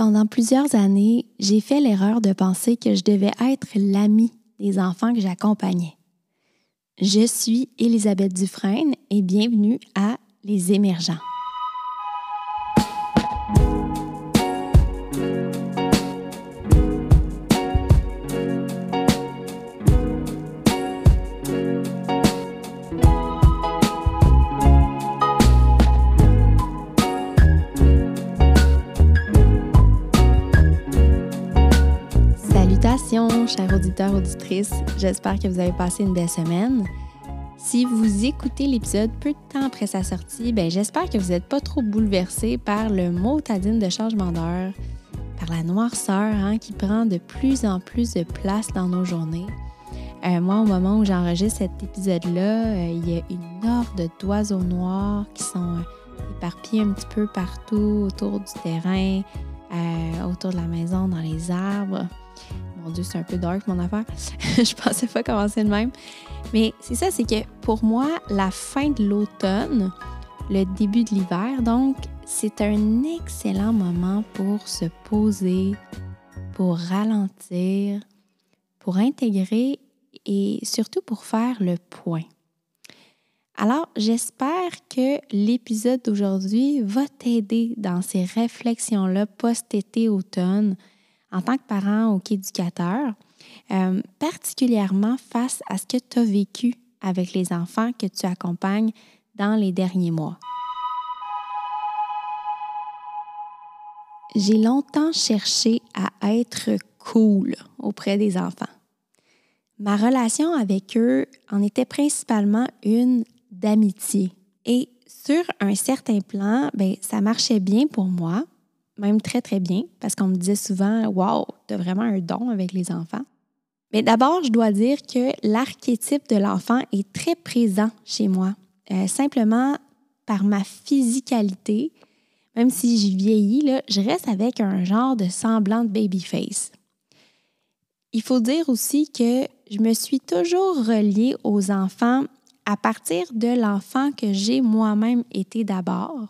Pendant plusieurs années, j'ai fait l'erreur de penser que je devais être l'ami des enfants que j'accompagnais. Je suis Elisabeth Dufresne et bienvenue à Les Émergents. Auditeurs, auditrices. J'espère que vous avez passé une belle semaine. Si vous écoutez l'épisode peu de temps après sa sortie, ben j'espère que vous n'êtes pas trop bouleversé par le mot tadine de changement d'heure, par la noirceur hein, qui prend de plus en plus de place dans nos journées. Euh, moi, au moment où j'enregistre cet épisode-là, euh, il y a une horde d'oiseaux noirs qui sont euh, éparpillés un petit peu partout autour du terrain, autour de la maison, dans les arbres. Mon Dieu, c'est un peu dark mon affaire. je pensais pas commencer de même. Mais c'est ça, c'est que pour moi, la fin de l'automne, le début de l'hiver, donc, c'est un excellent moment pour se poser, pour ralentir, pour intégrer et surtout pour faire le point. Alors, j'espère que l'épisode d'aujourd'hui va t'aider dans ces réflexions-là post-été automne en tant que parent ou qu'éducateur, euh, particulièrement face à ce que tu as vécu avec les enfants que tu accompagnes dans les derniers mois? J'ai longtemps cherché à être cool auprès des enfants. Ma relation avec eux en était principalement une d'amitié. Et sur un certain plan, ben, ça marchait bien pour moi, même très, très bien, parce qu'on me disait souvent Wow, tu as vraiment un don avec les enfants. Mais d'abord, je dois dire que l'archétype de l'enfant est très présent chez moi, euh, simplement par ma physicalité. Même si j'y vieillis, là, je reste avec un genre de semblant de baby face. Il faut dire aussi que je me suis toujours reliée aux enfants à partir de l'enfant que j'ai moi-même été d'abord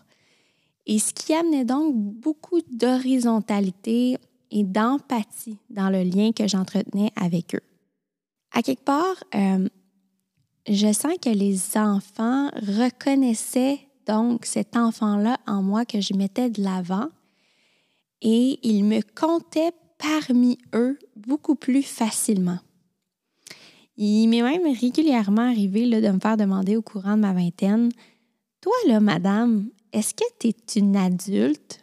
et ce qui amenait donc beaucoup d'horizontalité et d'empathie dans le lien que j'entretenais avec eux. À quelque part, euh, je sens que les enfants reconnaissaient donc cet enfant-là en moi que je mettais de l'avant et ils me comptaient parmi eux beaucoup plus facilement. Il m'est même régulièrement arrivé de me faire demander au courant de ma vingtaine Toi, là, madame, est-ce que tu es une adulte?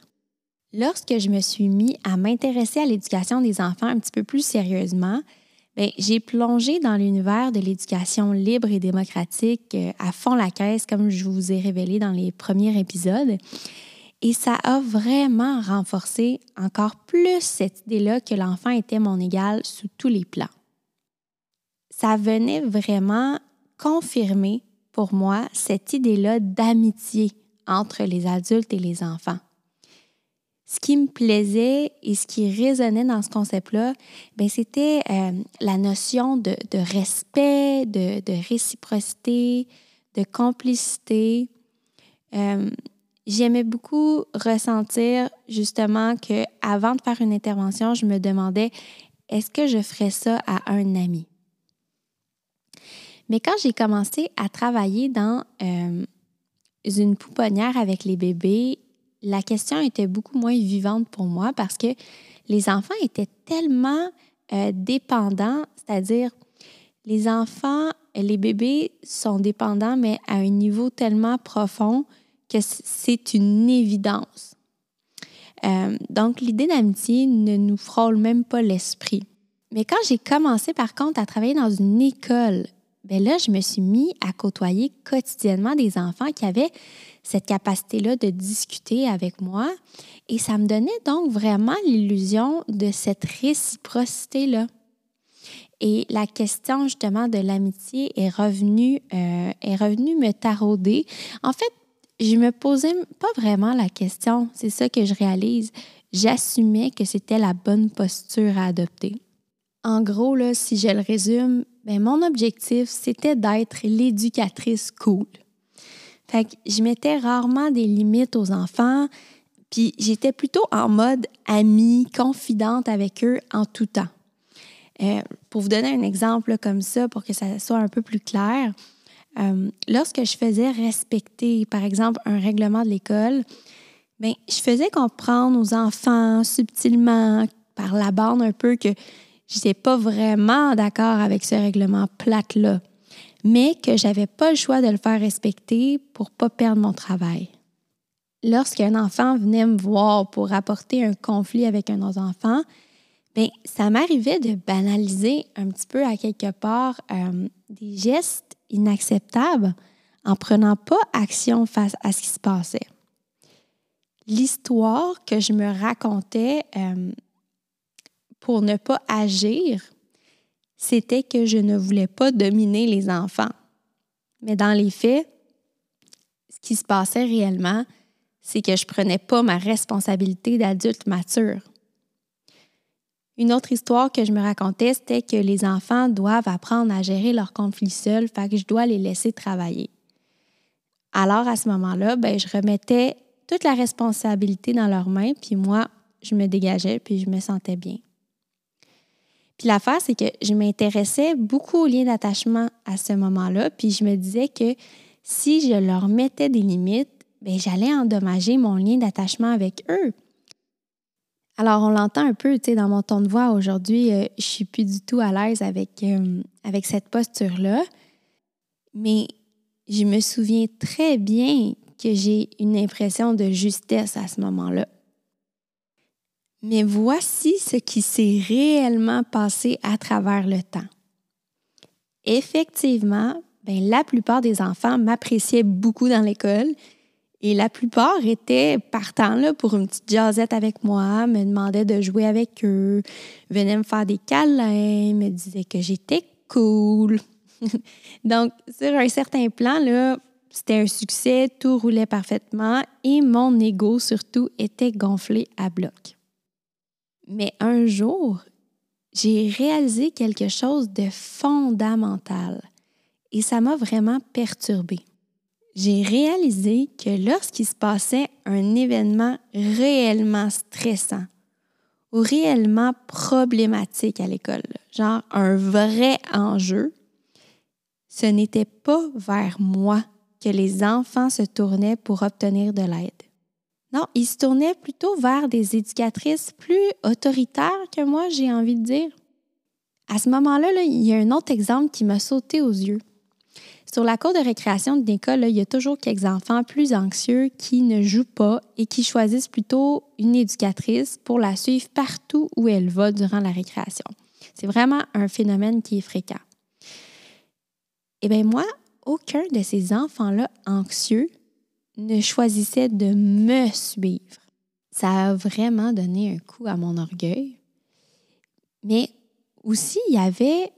Lorsque je me suis mis à m'intéresser à l'éducation des enfants un petit peu plus sérieusement, ben, j'ai plongé dans l'univers de l'éducation libre et démocratique euh, à fond la caisse, comme je vous ai révélé dans les premiers épisodes. Et ça a vraiment renforcé encore plus cette idée-là que l'enfant était mon égal sous tous les plans. Ça venait vraiment confirmer pour moi cette idée-là d'amitié entre les adultes et les enfants. Ce qui me plaisait et ce qui résonnait dans ce concept-là, ben, c'était euh, la notion de, respect, de, réciprocité, de complicité. Euh, j'aimais beaucoup ressentir justement que avant de faire une intervention, je me demandais est-ce que je ferais ça à un ami? Mais quand j'ai commencé à travailler dans euh, une pouponnière avec les bébés, la question était beaucoup moins vivante pour moi parce que les enfants étaient tellement euh, dépendants, c'est-à-dire les enfants, les bébés sont dépendants, mais à un niveau tellement profond que c'est une évidence. Euh, donc, l'idée d'amitié ne nous frôle même pas l'esprit. Mais quand j'ai commencé, par contre, à travailler dans une école Bien là, je me suis mis à côtoyer quotidiennement des enfants qui avaient cette capacité-là de discuter avec moi. Et ça me donnait donc vraiment l'illusion de cette réciprocité-là. Et la question justement de l'amitié est revenue, euh, est revenue me tarauder. En fait, je me posais pas vraiment la question. C'est ça que je réalise. J'assumais que c'était la bonne posture à adopter. En gros, là, si je le résume, ben, mon objectif, c'était d'être l'éducatrice cool. Fait que je mettais rarement des limites aux enfants Puis j'étais plutôt en mode amie, confidente avec eux en tout temps. Euh, pour vous donner un exemple comme ça, pour que ça soit un peu plus clair, euh, lorsque je faisais respecter, par exemple, un règlement de l'école, bien, je faisais comprendre aux enfants subtilement, par la bande un peu, que je n'étais pas vraiment d'accord avec ce règlement plate-là, mais que j'avais pas le choix de le faire respecter pour pas perdre mon travail. Lorsqu'un enfant venait me voir pour apporter un conflit avec un autre enfant, bien, ça m'arrivait de banaliser un petit peu à quelque part euh, des gestes inacceptables en prenant pas action face à ce qui se passait. L'histoire que je me racontais euh, pour ne pas agir, c'était que je ne voulais pas dominer les enfants. Mais dans les faits, ce qui se passait réellement, c'est que je ne prenais pas ma responsabilité d'adulte mature. Une autre histoire que je me racontais, c'était que les enfants doivent apprendre à gérer leurs conflits seuls, fait que je dois les laisser travailler. Alors, à ce moment-là, ben, je remettais toute la responsabilité dans leurs mains, puis moi, je me dégageais, puis je me sentais bien. Puis l'affaire, c'est que je m'intéressais beaucoup aux liens d'attachement à ce moment-là, puis je me disais que si je leur mettais des limites, bien, j'allais endommager mon lien d'attachement avec eux. Alors, on l'entend un peu, tu sais, dans mon ton de voix aujourd'hui, euh, je suis plus du tout à l'aise avec, euh, avec cette posture-là. Mais je me souviens très bien que j'ai une impression de justesse à ce moment-là. Mais voici ce qui s'est réellement passé à travers le temps. Effectivement, ben, la plupart des enfants m'appréciaient beaucoup dans l'école et la plupart étaient partants pour une petite jasette avec moi, me demandaient de jouer avec eux, venaient me faire des câlins, me disaient que j'étais cool. Donc, sur un certain plan, là, c'était un succès, tout roulait parfaitement et mon ego surtout était gonflé à bloc. Mais un jour, j'ai réalisé quelque chose de fondamental et ça m'a vraiment perturbée j'ai réalisé que lorsqu'il se passait un événement réellement stressant ou réellement problématique à l'école, genre un vrai enjeu, ce n'était pas vers moi que les enfants se tournaient pour obtenir de l'aide. Non, ils se tournaient plutôt vers des éducatrices plus autoritaires que moi, j'ai envie de dire. À ce moment-là, là, il y a un autre exemple qui m'a sauté aux yeux. Sur la cour de récréation de l'école, il y a toujours quelques enfants plus anxieux qui ne jouent pas et qui choisissent plutôt une éducatrice pour la suivre partout où elle va durant la récréation. C'est vraiment un phénomène qui est fréquent. Eh bien, moi, aucun de ces enfants-là anxieux ne choisissait de me suivre. Ça a vraiment donné un coup à mon orgueil. Mais aussi, il y avait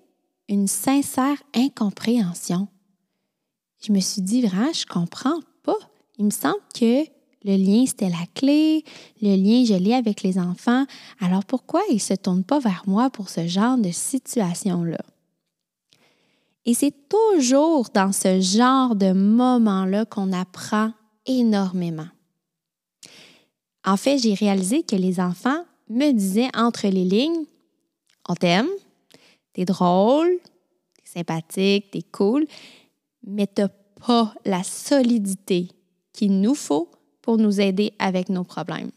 une sincère incompréhension je me suis dit, vraiment, je comprends pas. Il me semble que le lien, c'était la clé. Le lien, je l'ai avec les enfants. Alors pourquoi ils ne se tournent pas vers moi pour ce genre de situation-là? Et c'est toujours dans ce genre de moment-là qu'on apprend énormément. En fait, j'ai réalisé que les enfants me disaient entre les lignes, on t'aime, t'es drôle, t'es sympathique, t'es cool, mais tu n'as pas la solidité qu'il nous faut pour nous aider avec nos problèmes.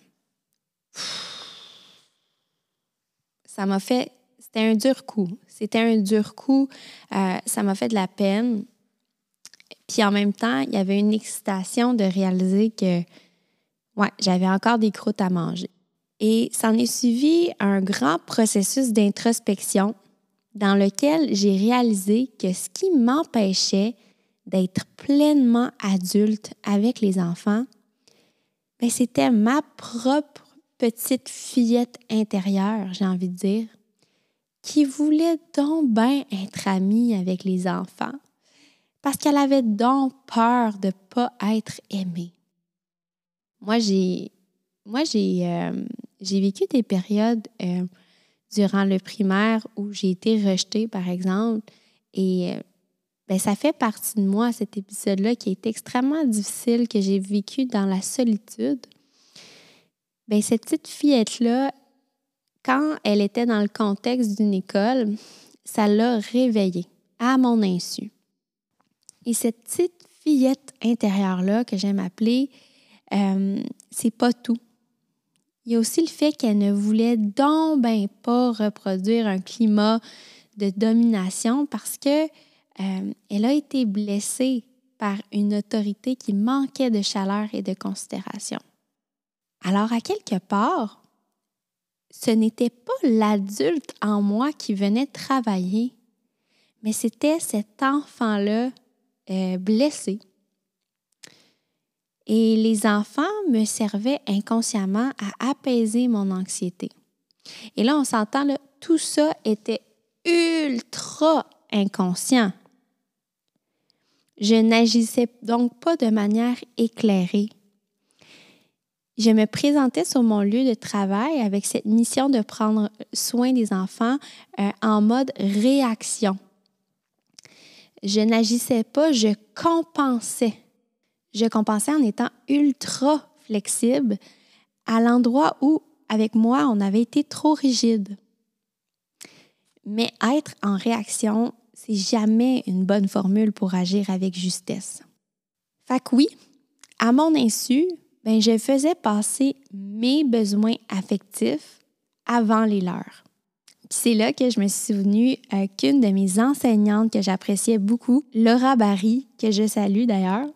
Ça m'a fait, c'était un dur coup. C'était un dur coup. Euh, ça m'a fait de la peine. Puis en même temps, il y avait une excitation de réaliser que j'avais encore des croûtes à manger. Et s'en est suivi un grand processus d'introspection dans lequel j'ai réalisé que ce qui m'empêchait d'être pleinement adulte avec les enfants, ben, c'était ma propre petite fillette intérieure, j'ai envie de dire, qui voulait donc bien être amie avec les enfants parce qu'elle avait donc peur de ne pas être aimée. Moi, j'ai moi j'ai euh, vécu des périodes euh, durant le primaire où j'ai été rejetée, par exemple, et euh, ben, ça fait partie de moi, cet épisode-là, qui est extrêmement difficile, que j'ai vécu dans la solitude. ben cette petite fillette-là, quand elle était dans le contexte d'une école, ça l'a réveillée à mon insu. Et cette petite fillette intérieure-là que j'aime appeler, euh, c'est pas tout. Il y a aussi le fait qu'elle ne voulait donc ben pas reproduire un climat de domination parce que euh, elle a été blessée par une autorité qui manquait de chaleur et de considération. Alors, à quelque part, ce n'était pas l'adulte en moi qui venait travailler, mais c'était cet enfant-là euh, blessé. Et les enfants me servaient inconsciemment à apaiser mon anxiété. Et là, on s'entend, tout ça était ultra inconscient. Je n'agissais donc pas de manière éclairée. Je me présentais sur mon lieu de travail avec cette mission de prendre soin des enfants euh, en mode réaction. Je n'agissais pas, je compensais. Je compensais en étant ultra flexible à l'endroit où, avec moi, on avait été trop rigide. Mais être en réaction, c'est jamais une bonne formule pour agir avec justesse. Fait que oui, à mon insu, ben, je faisais passer mes besoins affectifs avant les leurs. C'est là que je me suis souvenue euh, qu'une de mes enseignantes que j'appréciais beaucoup, Laura Barry, que je salue d'ailleurs,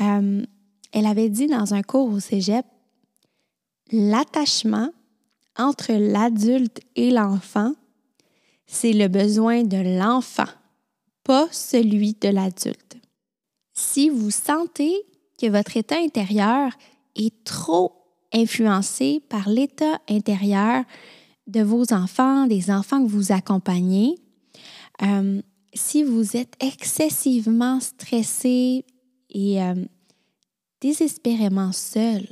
euh, elle avait dit dans un cours au cégep L'attachement entre l'adulte et l'enfant c'est le besoin de l'enfant, pas celui de l'adulte. Si vous sentez que votre état intérieur est trop influencé par l'état intérieur de vos enfants, des enfants que vous accompagnez, euh, si vous êtes excessivement stressé et euh, désespérément seul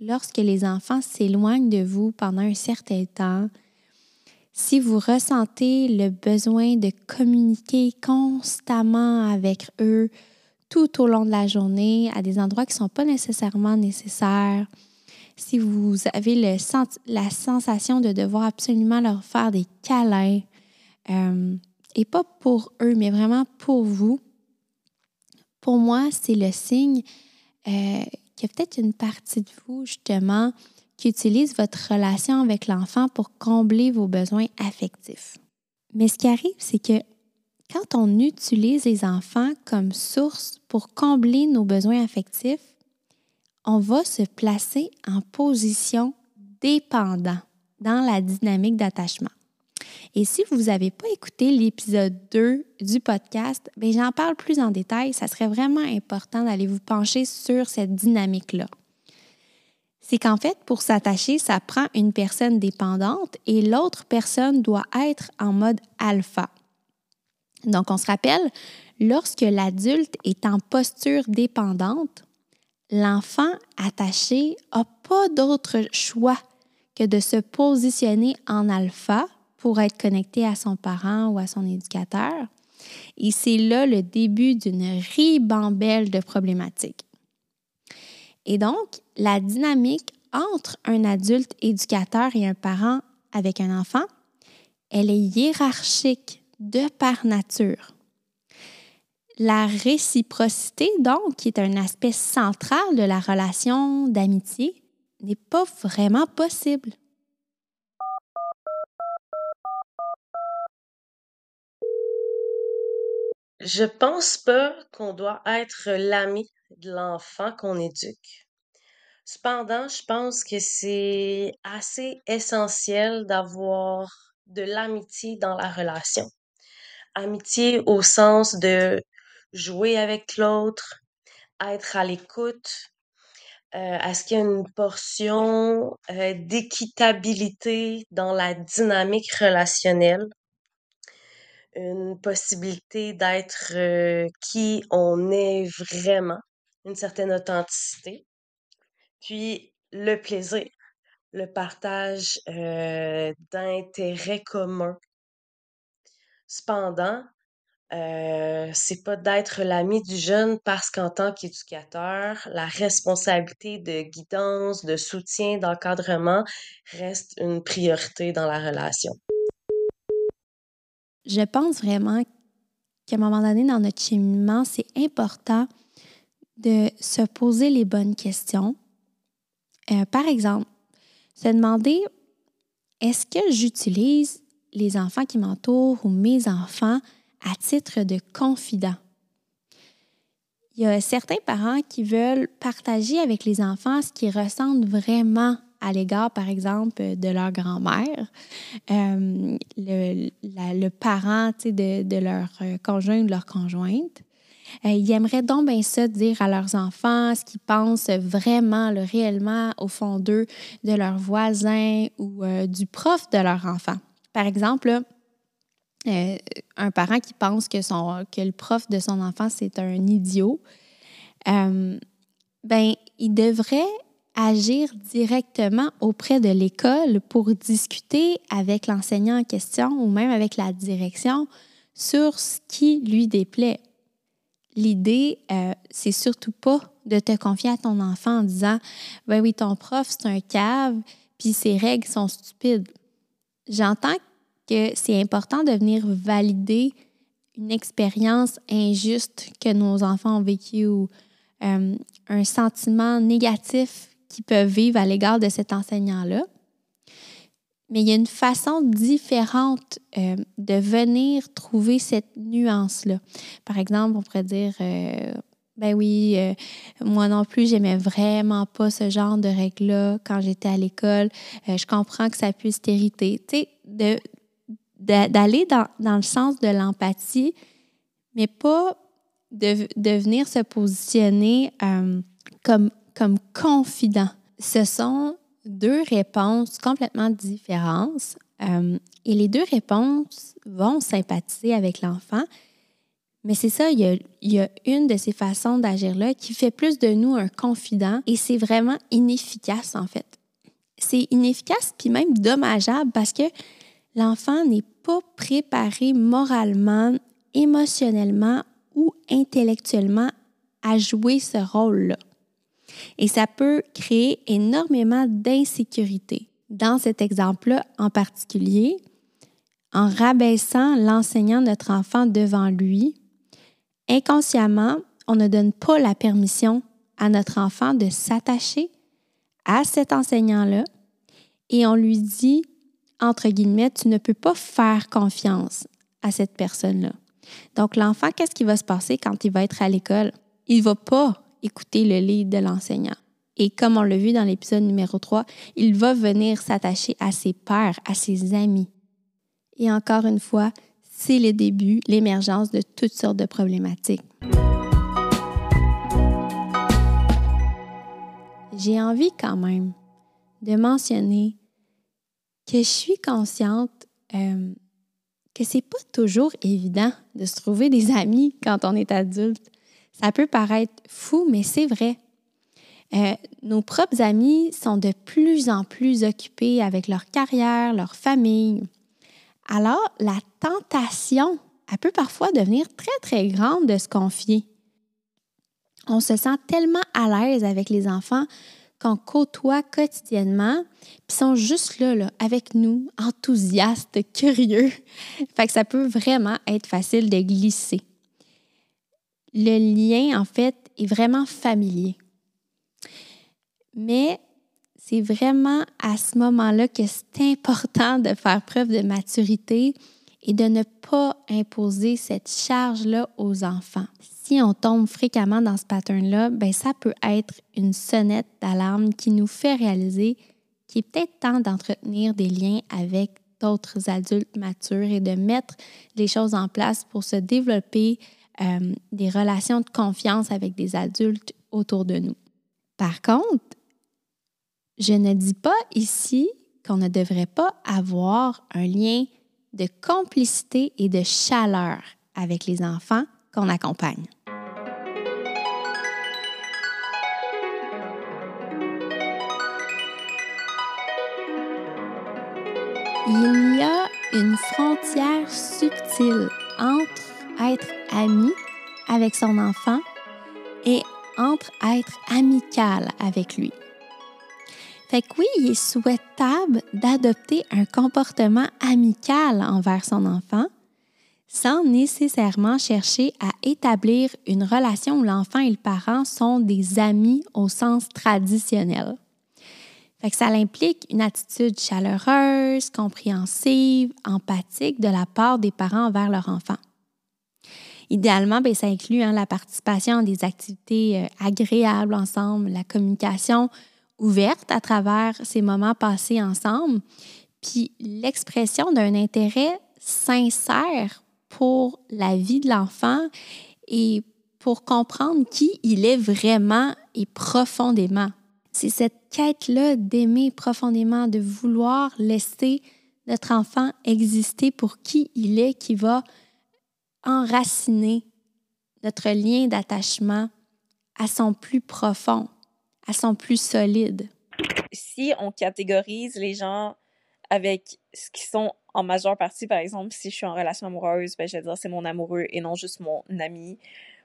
lorsque les enfants s'éloignent de vous pendant un certain temps, si vous ressentez le besoin de communiquer constamment avec eux tout au long de la journée à des endroits qui ne sont pas nécessairement nécessaires, si vous avez la sensation de devoir absolument leur faire des câlins, euh, et pas pour eux, mais vraiment pour vous, pour moi, c'est le signe euh, qu'il y a peut-être une partie de vous, justement, qui utilise votre relation avec l'enfant pour combler vos besoins affectifs. Mais ce qui arrive, c'est que quand on utilise les enfants comme source pour combler nos besoins affectifs, on va se placer en position dépendant dans la dynamique d'attachement. Et si vous n'avez pas écouté l'épisode 2 du podcast, ben, j'en parle plus en détail. Ça serait vraiment important d'aller vous pencher sur cette dynamique-là c'est qu'en fait, pour s'attacher, ça prend une personne dépendante et l'autre personne doit être en mode alpha. Donc, on se rappelle, lorsque l'adulte est en posture dépendante, l'enfant attaché n'a pas d'autre choix que de se positionner en alpha pour être connecté à son parent ou à son éducateur. Et c'est là le début d'une ribambelle de problématiques. Et donc, la dynamique entre un adulte éducateur et un parent avec un enfant, elle est hiérarchique de par nature. La réciprocité, donc, qui est un aspect central de la relation d'amitié, n'est pas vraiment possible. Je pense pas qu'on doit être l'ami de l'enfant qu'on éduque. Cependant, je pense que c'est assez essentiel d'avoir de l'amitié dans la relation. Amitié au sens de jouer avec l'autre, être à l'écoute, euh, est-ce qu'il y a une portion euh, d'équitabilité dans la dynamique relationnelle? Une possibilité d'être euh, qui on est vraiment? une certaine authenticité. Puis le plaisir, le partage euh, d'intérêts communs. Cependant, Euh, c'est pas d'être l'ami du jeune parce qu'en tant qu'éducateur, la responsabilité de guidance, de soutien, d'encadrement reste une priorité dans la relation. Je pense vraiment qu'à un moment donné dans notre cheminement, c'est important de se poser les bonnes questions. Euh, par exemple, se demander est-ce que j'utilise les enfants qui m'entourent ou mes enfants à titre de confident? Il y a certains parents qui veulent partager avec les enfants ce qu'ils ressentent vraiment à l'égard, par exemple, de leur grand-mère, euh, le, parent de, leur euh, conjoint ou de leur conjointe. Euh, ils aimeraient donc bien ça dire à leurs enfants ce qu'ils pensent vraiment, le, réellement au fond d'eux, de leurs voisins ou du prof de leur enfant. Par exemple, un parent qui pense que, son, que le prof de son enfant, c'est un idiot, ben, il devrait agir directement auprès de l'école pour discuter avec l'enseignant en question ou même avec la direction sur ce qui lui déplaît. L'idée, euh, c'est surtout pas de te confier à ton enfant en disant Ben oui, ton prof, c'est un cave, puis ses règles sont stupides. J'entends c'est important de venir valider une expérience injuste que nos enfants ont vécue ou euh, un sentiment négatif qui peuvent vivre à l'égard de cet enseignant-là. Mais il y a une façon différente euh, de venir trouver cette nuance-là. Par exemple, on pourrait dire, euh, ben oui, moi non plus, j'aimais vraiment pas ce genre de règles-là quand j'étais à l'école. je comprends que ça puisse t'irriter. Tu sais, d'aller dans, dans, le sens de l'empathie, mais pas de, venir se positionner comme comme confident. Ce sont deux réponses complètement différentes euh, et les deux réponses vont sympathiser avec l'enfant. Mais c'est ça, il y, a, il y, a, une de ces façons d'agir-là qui fait plus de nous un confident et c'est vraiment inefficace en fait. C'est inefficace puis même dommageable parce que l'enfant n'est pas préparé moralement, émotionnellement ou intellectuellement à jouer ce rôle-là. Et ça peut créer énormément d'insécurité. Dans cet exemple-là en particulier, en rabaissant l'enseignant notre enfant devant lui, inconsciemment, on ne donne pas la permission à notre enfant de s'attacher à cet enseignant-là et on lui dit, entre guillemets, tu ne peux pas faire confiance à cette personne-là. Donc l'enfant, qu'est-ce qui va se passer quand il va être à l'école? Il ne va pas écouter le lead de l'enseignant. Et comme on l'a vu dans l'épisode numéro 3, il va venir s'attacher à ses pères, à ses amis. Et encore une fois, c'est le début, l'émergence de toutes sortes de problématiques. J'ai envie quand même de mentionner je suis consciente euh, que c'est pas toujours évident de se trouver des amis quand on est adulte. Ça peut paraître fou, mais c'est vrai. Euh, nos propres amis sont de plus en plus occupés avec leur carrière, leur famille. Alors, la tentation, elle peut parfois devenir très, très grande de se confier. On se sent tellement à l'aise avec les enfants qu'on côtoie quotidiennement, puis sont juste là, là, avec nous, enthousiastes, curieux. Fait que ça peut vraiment être facile de glisser le lien, en fait, est vraiment familier. Mais c'est vraiment à ce moment-là que c'est important de faire preuve de maturité et de ne pas imposer cette charge-là aux enfants. Si on tombe fréquemment dans ce pattern-là, ben ça peut être une sonnette d'alarme qui nous fait réaliser qu'il est peut-être temps d'entretenir des liens avec d'autres adultes matures et de mettre les choses en place pour se développer euh, des relations de confiance avec des adultes autour de nous. Par contre, je ne dis pas ici qu'on ne devrait pas avoir un lien de complicité et de chaleur avec les enfants qu'on accompagne. Il y a une frontière subtile entre être ami avec son enfant et entre être amical avec lui. Fait que oui, il est souhaitable d'adopter un comportement amical envers son enfant sans nécessairement chercher à établir une relation où l'enfant et le parent sont des amis au sens traditionnel. Ça implique une attitude chaleureuse, compréhensive, empathique de la part des parents envers leur enfant. Idéalement, bien, ça inclut hein, la participation à des activités euh, agréables ensemble, la communication ouverte à travers ces moments passés ensemble, puis l'expression d'un intérêt sincère pour la vie de l'enfant et pour comprendre qui il est vraiment et profondément. C'est cette quête-là d'aimer profondément, de vouloir laisser notre enfant exister pour qui il est qui va enraciner notre lien d'attachement à son plus profond à son plus solide. Si on catégorise les gens avec ce qui sont en majeure partie, par exemple, si je suis en relation amoureuse, ben, je vais dire c'est mon amoureux et non juste mon ami.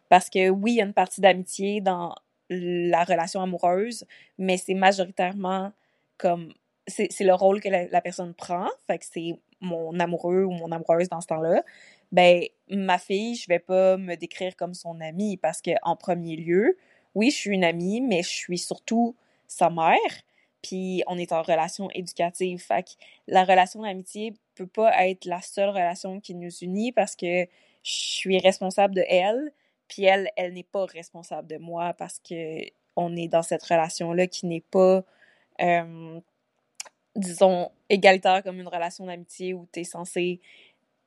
Parce que oui, il y a une partie d'amitié dans la relation amoureuse, mais c'est majoritairement comme c'est le rôle que la, personne prend, fait que c'est mon amoureux ou mon amoureuse dans ce temps-là. Ben ma fille, je vais pas me décrire comme son amie parce que en premier lieu, oui, je suis une amie, mais je suis surtout sa mère. Puis on est en relation éducative. Fait que la relation d'amitié peut pas être la seule relation qui nous unit parce que je suis responsable de elle, puis elle, elle n'est pas responsable de moi parce que on est dans cette relation-là qui n'est pas, euh, disons, égalitaire comme une relation d'amitié où tu es censé.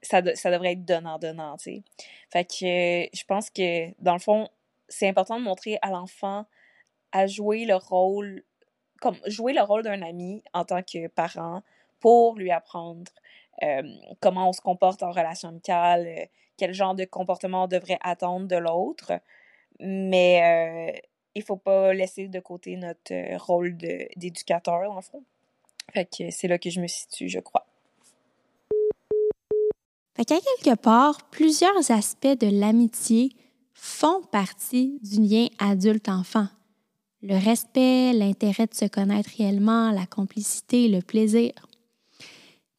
Ça, ça devrait être donnant-donnant, tu sais. Fait que je pense que, dans le fond, c'est important de montrer à l'enfant à jouer le rôle, comme jouer le rôle d'un ami en tant que parent pour lui apprendre euh, comment on se comporte en relation amicale, euh, quel genre de comportement on devrait attendre de l'autre. Mais euh, il faut pas laisser de côté notre rôle d'éducateur, en fond. Fait que c'est là que je me situe, je crois. Fait qu'à quelque part, plusieurs aspects de l'amitié font partie du lien adulte-enfant. Le respect, l'intérêt de se connaître réellement, la complicité, le plaisir.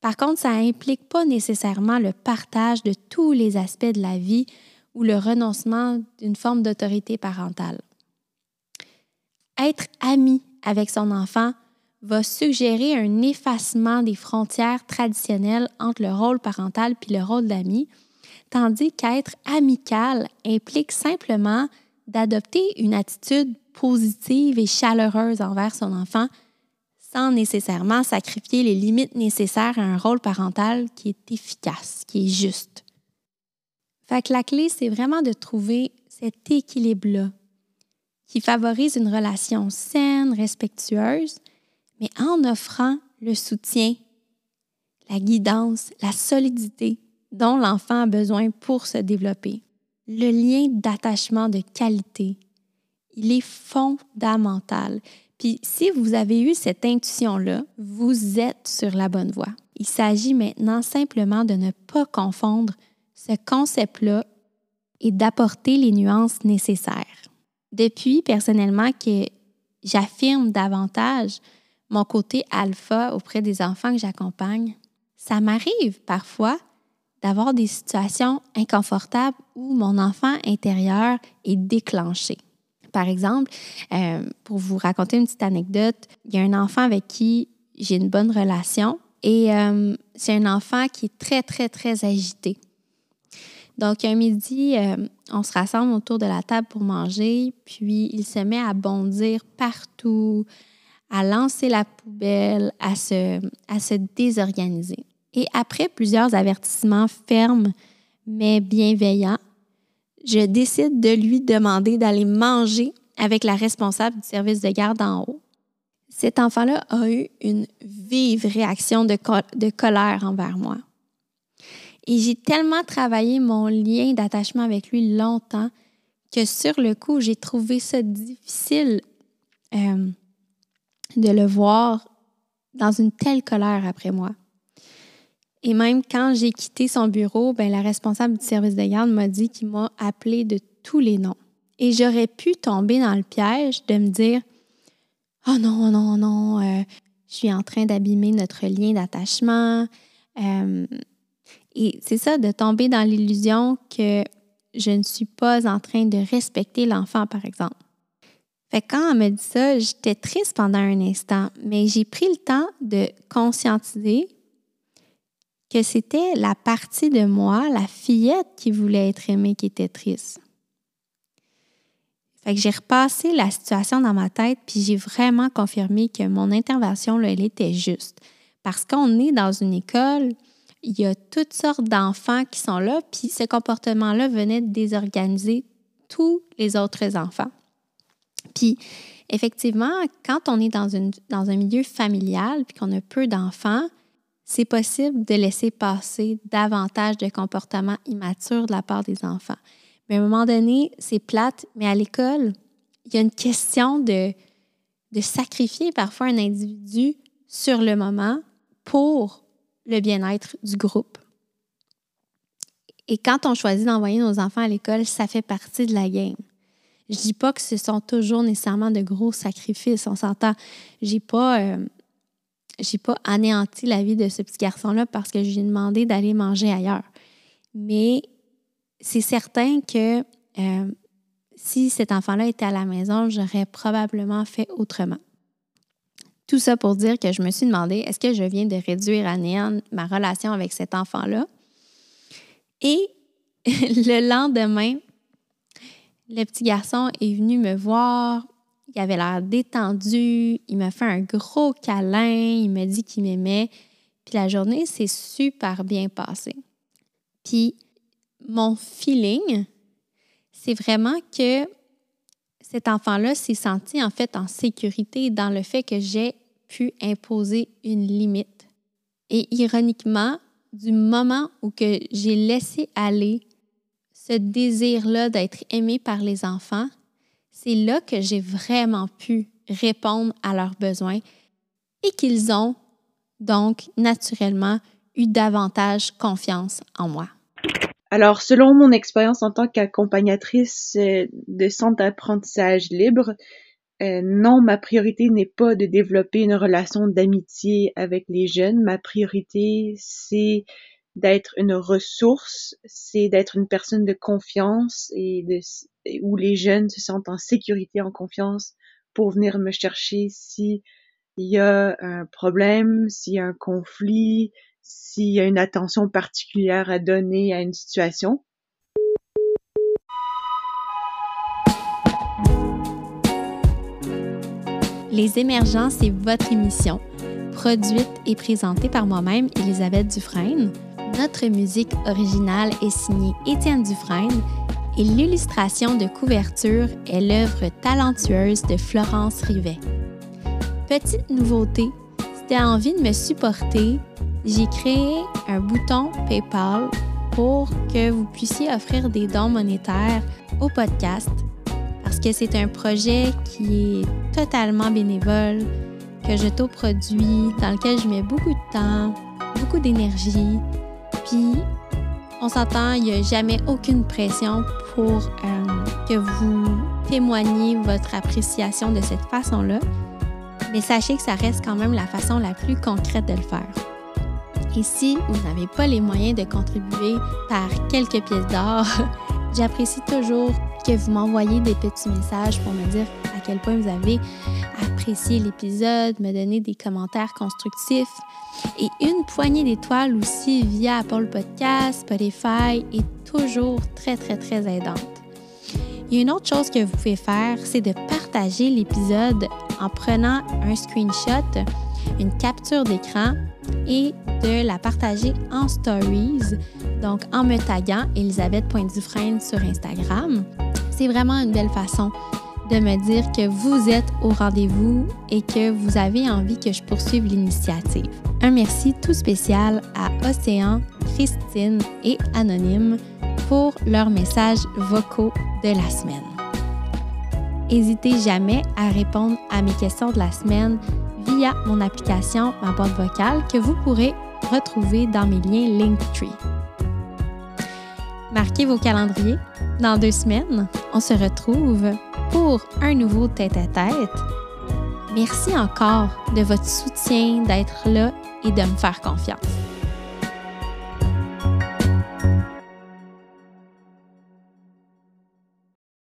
Par contre, ça n'implique pas nécessairement le partage de tous les aspects de la vie ou le renoncement d'une forme d'autorité parentale. Être ami avec son enfant va suggérer un effacement des frontières traditionnelles entre le rôle parental puis le rôle d'ami, tandis qu'être amical implique simplement d'adopter une attitude positive et chaleureuse envers son enfant sans nécessairement sacrifier les limites nécessaires à un rôle parental qui est efficace, qui est juste. Fait que la clé, c'est vraiment de trouver cet équilibre-là qui favorise une relation saine, respectueuse, mais en offrant le soutien, la guidance, la solidité dont l'enfant a besoin pour se développer. Le lien d'attachement de qualité, il est fondamental. Puis si vous avez eu cette intuition-là, vous êtes sur la bonne voie. Il s'agit maintenant simplement de ne pas confondre ce concept-là et d'apporter les nuances nécessaires. Depuis, personnellement, que j'affirme davantage mon côté alpha auprès des enfants que j'accompagne, ça m'arrive parfois d'avoir des situations inconfortables où mon enfant intérieur est déclenché. Par exemple, euh, pour vous raconter une petite anecdote, il y a un enfant avec qui j'ai une bonne relation et euh, c'est un enfant qui est très, très, très agité. Donc, un midi, euh, on se rassemble autour de la table pour manger, puis il se met à bondir partout, à lancer la poubelle, à se, à se désorganiser. Et après plusieurs avertissements fermes mais bienveillants, je décide de lui demander d'aller manger avec la responsable du service de garde en haut. Cet enfant-là a eu une vive réaction de, colère envers moi. Et j'ai tellement travaillé mon lien d'attachement avec lui longtemps que sur le coup, j'ai trouvé ça difficile euh, de le voir dans une telle colère après moi. Et même quand j'ai quitté son bureau, ben, la responsable du service de garde m'a dit qu'il m'a appelé de tous les noms. Et j'aurais pu tomber dans le piège de me dire Oh non, non, non, euh, je suis en train d'abîmer notre lien d'attachement. Euh, et c'est ça, de tomber dans l'illusion que je ne suis pas en train de respecter l'enfant, par exemple. Fait quand elle me dit ça, j'étais triste pendant un instant, mais j'ai pris le temps de conscientiser que c'était la partie de moi, la fillette qui voulait être aimée, qui était triste. J'ai repassé la situation dans ma tête, puis j'ai vraiment confirmé que mon intervention, elle était juste. Parce qu'on est dans une école, il y a toutes sortes d'enfants qui sont là, puis ce comportement-là venait de désorganiser tous les autres enfants. Puis, effectivement, quand on est dans, une, dans un milieu familial, puis qu'on a peu d'enfants, c'est possible de laisser passer davantage de comportements immatures de la part des enfants. Mais à un moment donné, c'est plate, mais à l'école, il y a une question de, de sacrifier parfois un individu sur le moment pour le bien-être du groupe. Et quand on choisit d'envoyer nos enfants à l'école, ça fait partie de la game. Je dis pas que ce sont toujours nécessairement de gros sacrifices, on s'entend. J'ai pas euh, j'ai pas anéanti la vie de ce petit garçon-là parce que je lui ai demandé d'aller manger ailleurs. Mais c'est certain que euh, si cet enfant-là était à la maison, j'aurais probablement fait autrement. Tout ça pour dire que je me suis demandé, est-ce que je viens de réduire à néant ma relation avec cet enfant-là? Et le lendemain, le petit garçon est venu me voir, il avait l'air détendu, il m'a fait un gros câlin, il m'a dit qu'il m'aimait. Puis la journée s'est super bien passée. Puis mon feeling, c'est vraiment que cet enfant-là s'est senti en fait en sécurité dans le fait que j'ai pu imposer une limite. Et ironiquement, du moment où que j'ai laissé aller ce désir-là d'être aimé par les enfants, c'est là que j'ai vraiment pu répondre à leurs besoins et qu'ils ont donc naturellement eu davantage confiance en moi. Alors, selon mon expérience en tant qu'accompagnatrice euh, de centre d'apprentissage libre, euh, non, ma priorité n'est pas de développer une relation d'amitié avec les jeunes. Ma priorité, c'est d'être une ressource, c'est d'être une personne de confiance et de, où les jeunes se sentent en sécurité, en confiance pour venir me chercher si il y a un problème, s'il y a un conflit, s'il y a une attention particulière à donner à une situation. Les émergents, c'est votre émission, produite et présentée par moi-même, Elisabeth Dufresne. Notre musique originale est signée Étienne Dufresne et l'illustration de couverture est l'œuvre talentueuse de Florence Rivet. Petite nouveauté, si tu as envie de me supporter, j'ai créé un bouton PayPal pour que vous puissiez offrir des dons monétaires au podcast parce que c'est un projet qui est totalement bénévole, que je t'auproduis, dans lequel je mets beaucoup de temps, beaucoup d'énergie. Puis on s'entend, il n'y a jamais aucune pression pour euh, que vous témoigniez votre appréciation de cette façon-là. Mais sachez que ça reste quand même la façon la plus concrète de le faire. Et si vous n'avez pas les moyens de contribuer par quelques pièces d'or, j'apprécie toujours que vous m'envoyiez des petits messages pour me dire à quel point vous avez apprécié l'épisode, me donner des commentaires constructifs et une poignée d'étoiles aussi via Apple Podcast, Spotify est toujours très, très, très aidante. Il y a une autre chose que vous pouvez faire, c'est de partager l'épisode en prenant un screenshot, une capture d'écran et de la partager en stories, donc en me taguant elisabeth.dufresne sur Instagram. C'est vraiment une belle façon de me dire que vous êtes au rendez-vous et que vous avez envie que je poursuive l'initiative. Un merci tout spécial à Océan, Christine et Anonyme pour leurs messages vocaux de la semaine. N'hésitez jamais à répondre à mes questions de la semaine via mon application Ma boîte vocale que vous pourrez retrouver dans mes liens Linktree. Marquez vos calendriers. Dans deux semaines, on se retrouve pour un nouveau tête-à-tête. Merci encore de votre soutien, d'être là et de me faire confiance.